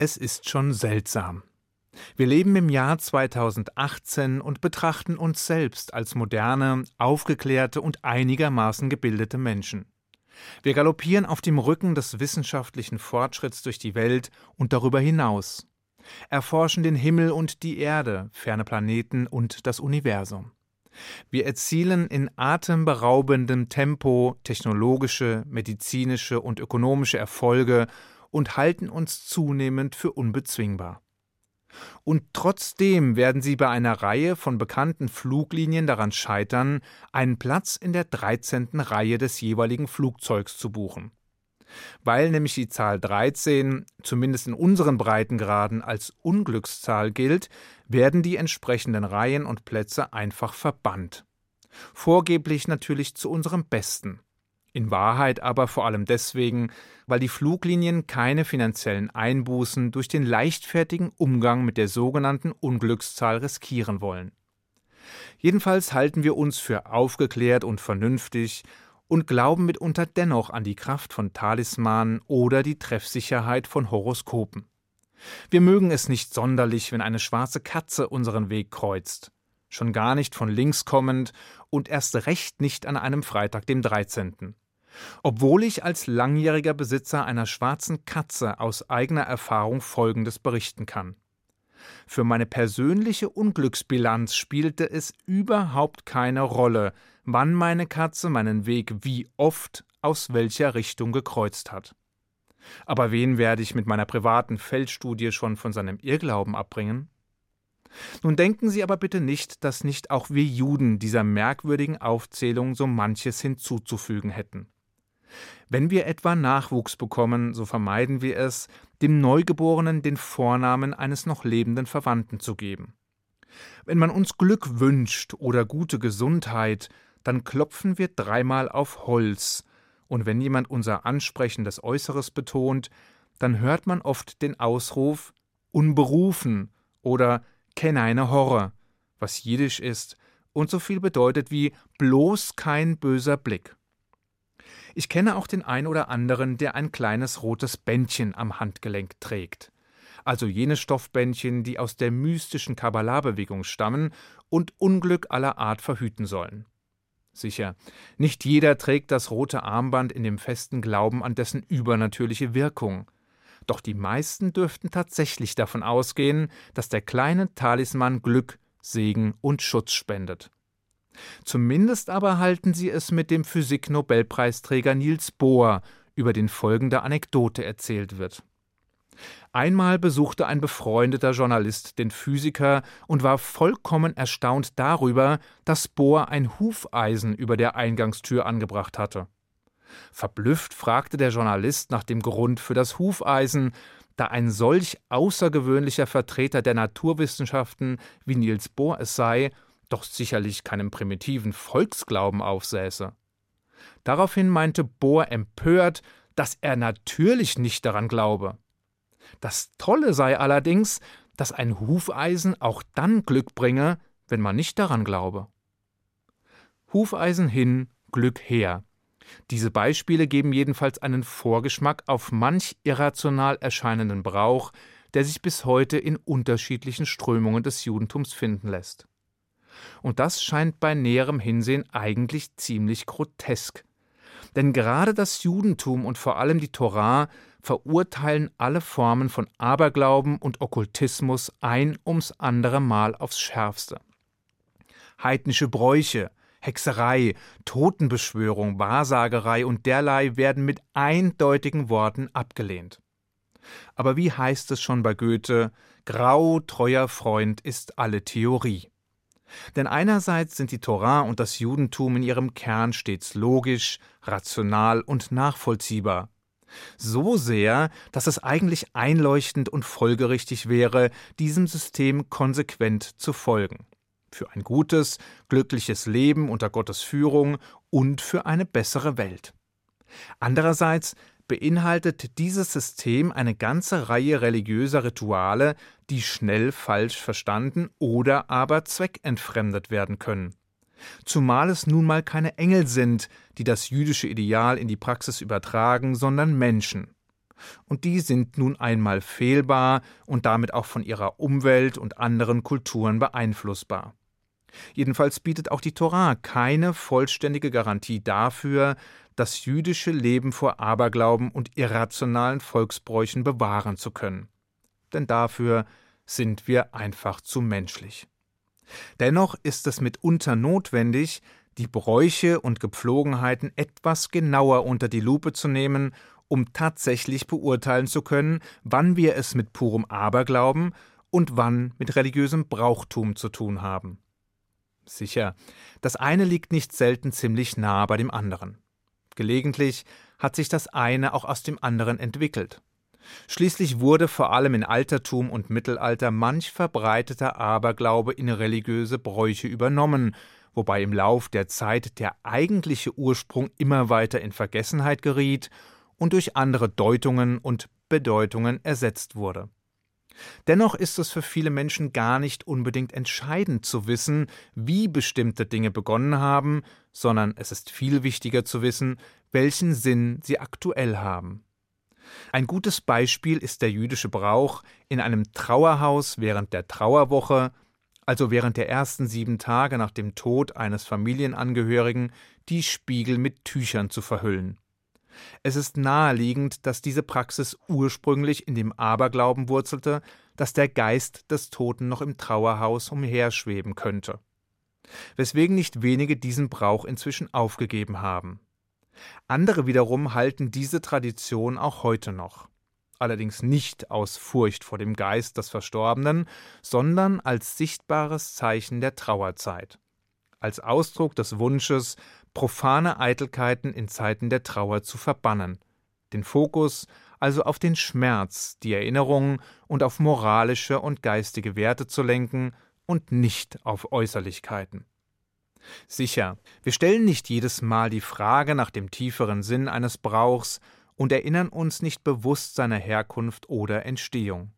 Es ist schon seltsam. Wir leben im Jahr 2018 und betrachten uns selbst als moderne, aufgeklärte und einigermaßen gebildete Menschen. Wir galoppieren auf dem Rücken des wissenschaftlichen Fortschritts durch die Welt und darüber hinaus, erforschen den Himmel und die Erde, ferne Planeten und das Universum. Wir erzielen in atemberaubendem Tempo technologische, medizinische und ökonomische Erfolge und halten uns zunehmend für unbezwingbar. Und trotzdem werden sie bei einer Reihe von bekannten Fluglinien daran scheitern, einen Platz in der 13. Reihe des jeweiligen Flugzeugs zu buchen. Weil nämlich die Zahl 13, zumindest in unseren Breitengraden, als Unglückszahl gilt, werden die entsprechenden Reihen und Plätze einfach verbannt. Vorgeblich natürlich zu unserem Besten. In Wahrheit aber vor allem deswegen, weil die Fluglinien keine finanziellen Einbußen durch den leichtfertigen Umgang mit der sogenannten Unglückszahl riskieren wollen. Jedenfalls halten wir uns für aufgeklärt und vernünftig und glauben mitunter dennoch an die Kraft von Talismanen oder die Treffsicherheit von Horoskopen. Wir mögen es nicht sonderlich, wenn eine schwarze Katze unseren Weg kreuzt, schon gar nicht von links kommend und erst recht nicht an einem Freitag dem 13. Obwohl ich als langjähriger Besitzer einer schwarzen Katze aus eigener Erfahrung Folgendes berichten kann. Für meine persönliche Unglücksbilanz spielte es überhaupt keine Rolle, wann meine Katze meinen Weg wie oft aus welcher Richtung gekreuzt hat. Aber wen werde ich mit meiner privaten Feldstudie schon von seinem Irrglauben abbringen? Nun denken Sie aber bitte nicht, dass nicht auch wir Juden dieser merkwürdigen Aufzählung so manches hinzuzufügen hätten. Wenn wir etwa Nachwuchs bekommen, so vermeiden wir es, dem Neugeborenen den Vornamen eines noch lebenden Verwandten zu geben. Wenn man uns Glück wünscht oder gute Gesundheit, dann klopfen wir dreimal auf Holz, und wenn jemand unser ansprechendes Äußeres betont, dann hört man oft den Ausruf unberufen oder kenne eine Horror, was jiddisch ist und so viel bedeutet wie bloß kein böser Blick. Ich kenne auch den ein oder anderen, der ein kleines rotes Bändchen am Handgelenk trägt. Also jene Stoffbändchen, die aus der mystischen Kabbalah-Bewegung stammen und Unglück aller Art verhüten sollen. Sicher, nicht jeder trägt das rote Armband in dem festen Glauben an dessen übernatürliche Wirkung. Doch die meisten dürften tatsächlich davon ausgehen, dass der kleine Talisman Glück, Segen und Schutz spendet. Zumindest aber halten sie es mit dem Physik-Nobelpreisträger Niels Bohr, über den folgende Anekdote erzählt wird. Einmal besuchte ein befreundeter Journalist den Physiker und war vollkommen erstaunt darüber, dass Bohr ein Hufeisen über der Eingangstür angebracht hatte. Verblüfft fragte der Journalist nach dem Grund für das Hufeisen, da ein solch außergewöhnlicher Vertreter der Naturwissenschaften wie Niels Bohr es sei, doch sicherlich keinem primitiven Volksglauben aufsäße. Daraufhin meinte Bohr empört, dass er natürlich nicht daran glaube. Das Tolle sei allerdings, dass ein Hufeisen auch dann Glück bringe, wenn man nicht daran glaube. Hufeisen hin, Glück her. Diese Beispiele geben jedenfalls einen Vorgeschmack auf manch irrational erscheinenden Brauch, der sich bis heute in unterschiedlichen Strömungen des Judentums finden lässt. Und das scheint bei näherem Hinsehen eigentlich ziemlich grotesk. Denn gerade das Judentum und vor allem die Torah verurteilen alle Formen von Aberglauben und Okkultismus ein ums andere Mal aufs Schärfste. Heidnische Bräuche, Hexerei, Totenbeschwörung, Wahrsagerei und derlei werden mit eindeutigen Worten abgelehnt. Aber wie heißt es schon bei Goethe, grau treuer Freund ist alle Theorie. Denn einerseits sind die Torah und das Judentum in ihrem Kern stets logisch, rational und nachvollziehbar. So sehr, dass es eigentlich einleuchtend und folgerichtig wäre, diesem System konsequent zu folgen. Für ein gutes, glückliches Leben unter Gottes Führung und für eine bessere Welt. Andererseits beinhaltet dieses System eine ganze Reihe religiöser Rituale, die schnell falsch verstanden oder aber zweckentfremdet werden können. Zumal es nun mal keine Engel sind, die das jüdische Ideal in die Praxis übertragen, sondern Menschen. Und die sind nun einmal fehlbar und damit auch von ihrer Umwelt und anderen Kulturen beeinflussbar. Jedenfalls bietet auch die Torah keine vollständige Garantie dafür, das jüdische Leben vor Aberglauben und irrationalen Volksbräuchen bewahren zu können. Denn dafür sind wir einfach zu menschlich. Dennoch ist es mitunter notwendig, die Bräuche und Gepflogenheiten etwas genauer unter die Lupe zu nehmen, um tatsächlich beurteilen zu können, wann wir es mit purem Aberglauben und wann mit religiösem Brauchtum zu tun haben. Sicher, das eine liegt nicht selten ziemlich nah bei dem anderen. Gelegentlich hat sich das eine auch aus dem anderen entwickelt. Schließlich wurde vor allem in Altertum und Mittelalter manch verbreiteter Aberglaube in religiöse Bräuche übernommen, wobei im Lauf der Zeit der eigentliche Ursprung immer weiter in Vergessenheit geriet und durch andere Deutungen und Bedeutungen ersetzt wurde. Dennoch ist es für viele Menschen gar nicht unbedingt entscheidend zu wissen, wie bestimmte Dinge begonnen haben, sondern es ist viel wichtiger zu wissen, welchen Sinn sie aktuell haben. Ein gutes Beispiel ist der jüdische Brauch, in einem Trauerhaus während der Trauerwoche, also während der ersten sieben Tage nach dem Tod eines Familienangehörigen, die Spiegel mit Tüchern zu verhüllen. Es ist naheliegend, dass diese Praxis ursprünglich in dem Aberglauben wurzelte, dass der Geist des Toten noch im Trauerhaus umherschweben könnte. Weswegen nicht wenige diesen Brauch inzwischen aufgegeben haben. Andere wiederum halten diese Tradition auch heute noch. Allerdings nicht aus Furcht vor dem Geist des Verstorbenen, sondern als sichtbares Zeichen der Trauerzeit. Als Ausdruck des Wunsches, profane Eitelkeiten in Zeiten der Trauer zu verbannen, den Fokus also auf den Schmerz, die Erinnerung und auf moralische und geistige Werte zu lenken und nicht auf Äußerlichkeiten. Sicher, wir stellen nicht jedes Mal die Frage nach dem tieferen Sinn eines Brauchs und erinnern uns nicht bewusst seiner Herkunft oder Entstehung.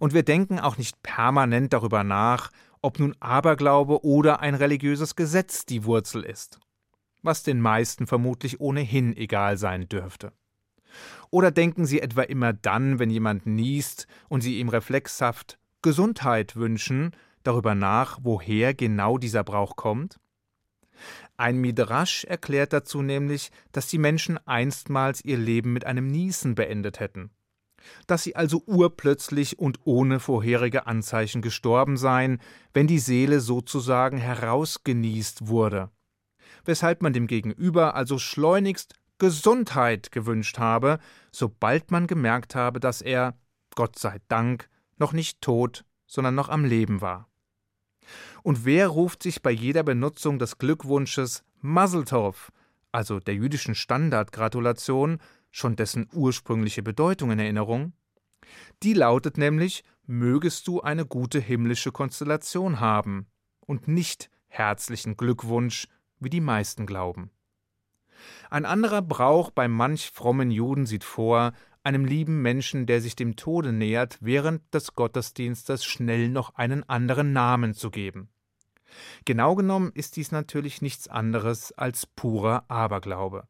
Und wir denken auch nicht permanent darüber nach, ob nun Aberglaube oder ein religiöses Gesetz die Wurzel ist, was den meisten vermutlich ohnehin egal sein dürfte. Oder denken Sie etwa immer dann, wenn jemand niest und Sie ihm reflexhaft Gesundheit wünschen, darüber nach, woher genau dieser Brauch kommt? Ein Midrasch erklärt dazu nämlich, dass die Menschen einstmals ihr Leben mit einem Niesen beendet hätten. Dass sie also urplötzlich und ohne vorherige Anzeichen gestorben seien, wenn die Seele sozusagen herausgenießt wurde. Weshalb man dem Gegenüber also schleunigst Gesundheit gewünscht habe, sobald man gemerkt habe, dass er, Gott sei Dank, noch nicht tot, sondern noch am Leben war. Und wer ruft sich bei jeder Benutzung des Glückwunsches Maseltov, also der jüdischen Standardgratulation, schon dessen ursprüngliche Bedeutung in Erinnerung? Die lautet nämlich, mögest du eine gute himmlische Konstellation haben und nicht herzlichen Glückwunsch, wie die meisten glauben. Ein anderer Brauch bei manch frommen Juden sieht vor, einem lieben Menschen, der sich dem Tode nähert, während des Gottesdienstes schnell noch einen anderen Namen zu geben. Genau genommen ist dies natürlich nichts anderes als purer Aberglaube.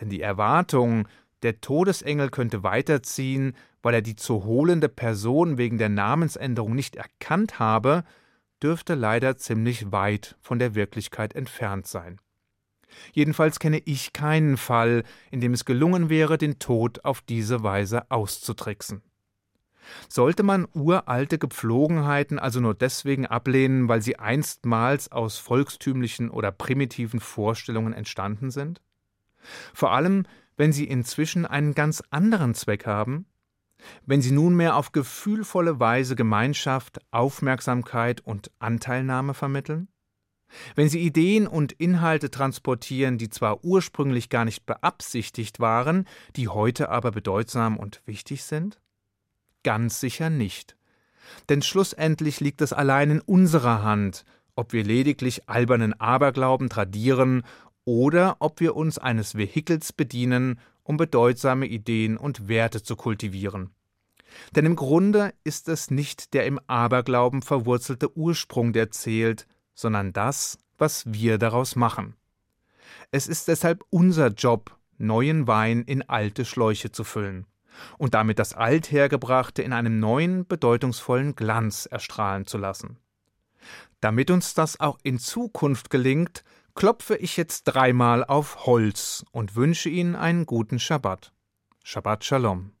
Denn die Erwartung, der Todesengel könnte weiterziehen, weil er die zu holende Person wegen der Namensänderung nicht erkannt habe, dürfte leider ziemlich weit von der Wirklichkeit entfernt sein. Jedenfalls kenne ich keinen Fall, in dem es gelungen wäre, den Tod auf diese Weise auszutricksen. Sollte man uralte Gepflogenheiten also nur deswegen ablehnen, weil sie einstmals aus volkstümlichen oder primitiven Vorstellungen entstanden sind? Vor allem, wenn sie inzwischen einen ganz anderen Zweck haben? Wenn sie nunmehr auf gefühlvolle Weise Gemeinschaft, Aufmerksamkeit und Anteilnahme vermitteln? Wenn sie Ideen und Inhalte transportieren, die zwar ursprünglich gar nicht beabsichtigt waren, die heute aber bedeutsam und wichtig sind? Ganz sicher nicht. Denn schlussendlich liegt es allein in unserer Hand, ob wir lediglich albernen Aberglauben tradieren oder ob wir uns eines Vehikels bedienen, um bedeutsame Ideen und Werte zu kultivieren. Denn im Grunde ist es nicht der im Aberglauben verwurzelte Ursprung, der zählt, sondern das, was wir daraus machen. Es ist deshalb unser Job, neuen Wein in alte Schläuche zu füllen und damit das Althergebrachte in einem neuen, bedeutungsvollen Glanz erstrahlen zu lassen. Damit uns das auch in Zukunft gelingt, klopfe ich jetzt dreimal auf Holz und wünsche Ihnen einen guten Schabbat. Shabbat Shalom.